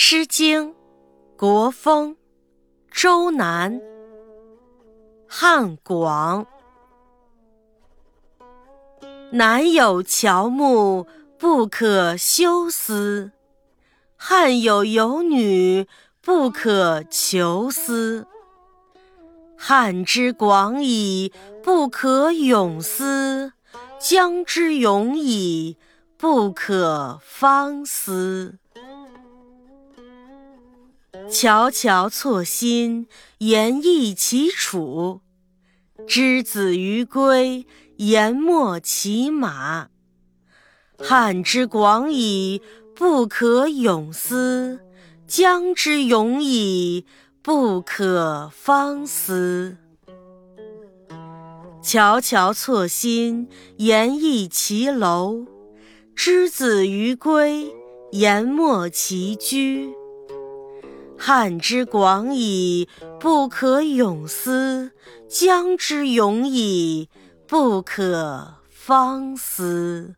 诗经·国风·周南·汉广。南有乔木，不可休思；汉有游女，不可求思。汉之广矣，不可泳思；江之永矣，不可方思。悄悄错新，言异其楚；之子于归，言没其马。汉之广矣，不可泳思；江之永矣，不可方思。悄悄错新，言异其楼；之子于归，言没其居。汉之广矣，不可泳思；江之永矣，不可方思。